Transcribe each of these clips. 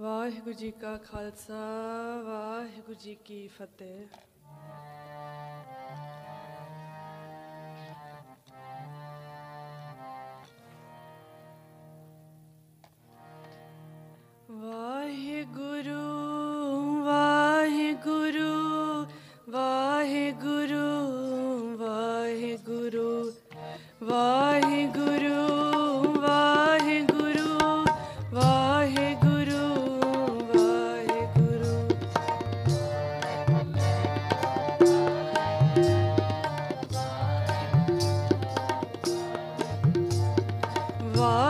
ਵਾਹਿਗੁਰੂ ਜੀ ਕਾ ਖਾਲਸਾ ਵਾਹਿਗੁਰੂ ਜੀ ਕੀ ਫਤਿਹ। God.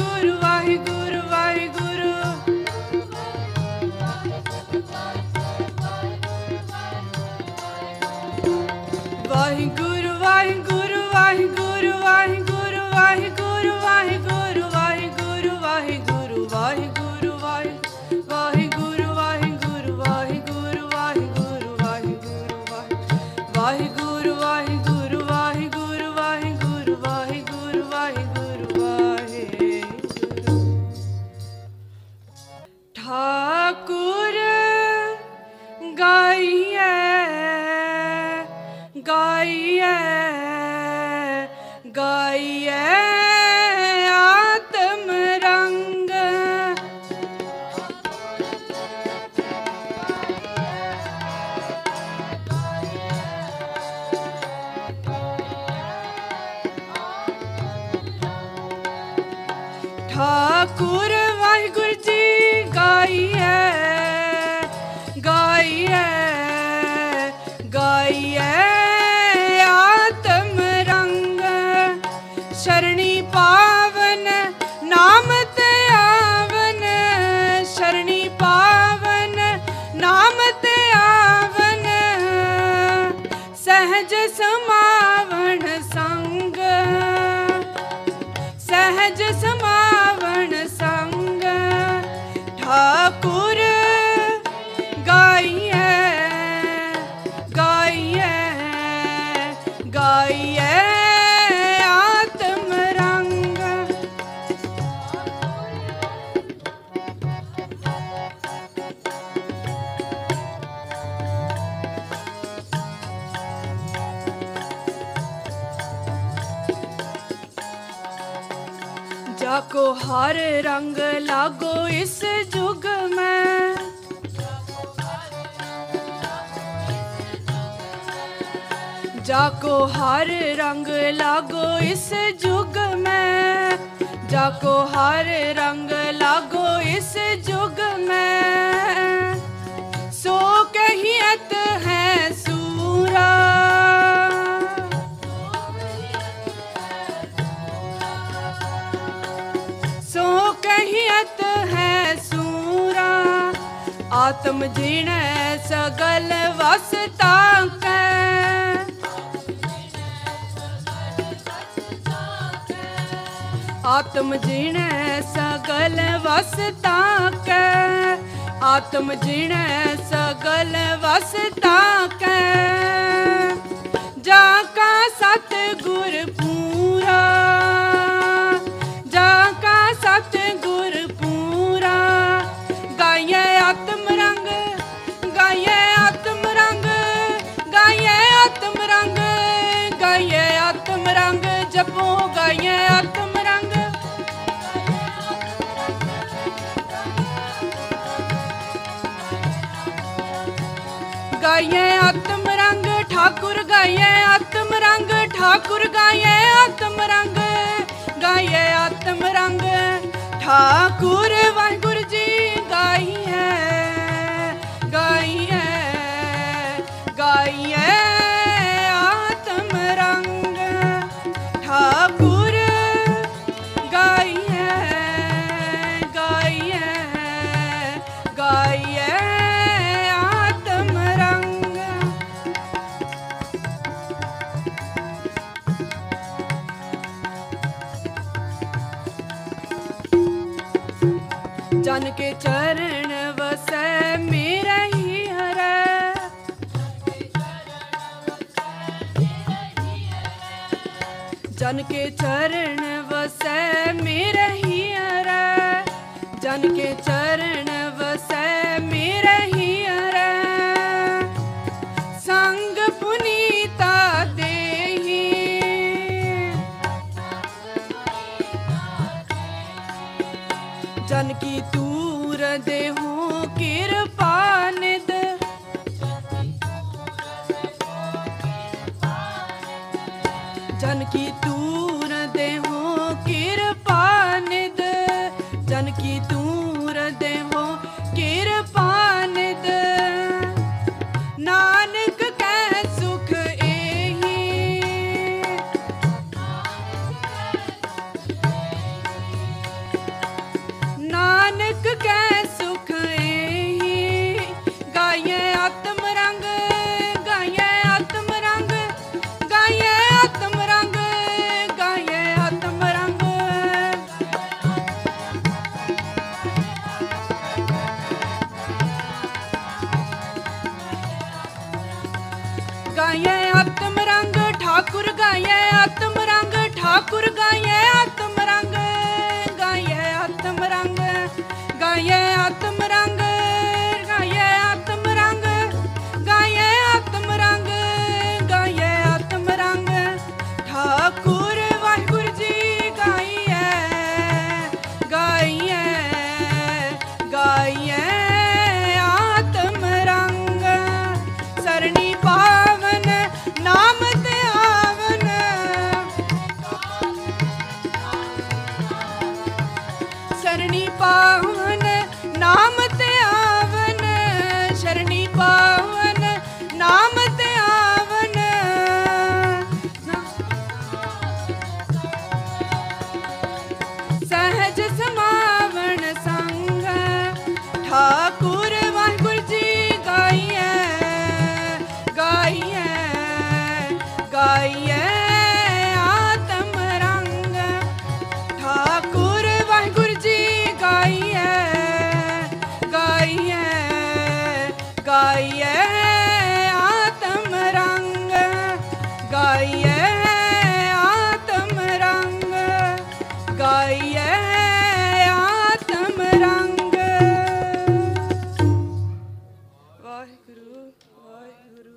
ਵਾਹਿਗੁਰੂ ਵਾਹਿਗੁਰੂ ਸਮਾਵਣ ਸੰਗ। ਸਹਜ ਸਮਾਵਣ ਸੰਗ। ਠਾਕੁਰ ਗਾਈਐ ਗਾਈਏ ਗਾਈਐ। जाको हर रंग लागो इस जुग में जाको हर रंग लागो इस जुग में जाको हर रंग लागो इस जुग ਆਤਮ ਜੀਣੈ ਸਗਲ ਵਸਤਾ ਕੈ ਆਤਮ ਜੀਣੇ ਸਗਲ ਵਸਤਾ ਕੈ ਆਤਮ ਜੀਣੇ ਸਗਲ ਵਸਤਾ ਕੈ ਜਾ ਕਾ ਸਤ ਜਪੋ ਗਾਈਏ ਆਤਮ ਰੰਗ। ਗਾਈਏ ਆਤਮ ਰੰਗ, ਠਾਕੁਰ ਗਾਈਏ ਆਤਮ ਰੰਗ, ਠਾਕੁਰ ਗਾਈਏ ਆਤਮ ਰੰਗ। ਗਾਈਏ ਆਤਮ ਰੰਗ, ਠਾਕੁਰ ਵਾਂਗ ਜਨ ਕੇ ਚਰਨ ਵਸੈ ਮੇਰੇ ਹੀ ਅਰੈ ਜਨ ਕੇ ਚਰਨ ਵਸੈ ਮੇਰੇ ਹੀ ਅਰੈ ਸੰਗ ਪੁਨੀਤਾ ਦੇਹੀ। ਜਨ ਕੀ ਤੂਰ ਦੇਹੂ ਗਾਏ ਆਤਮ ਰੰਗ ਠਾਕੁਰ ਗਾਏ ਆਤਮ ਰੰਗ ਠਾਕੁਰ ਗਾਏ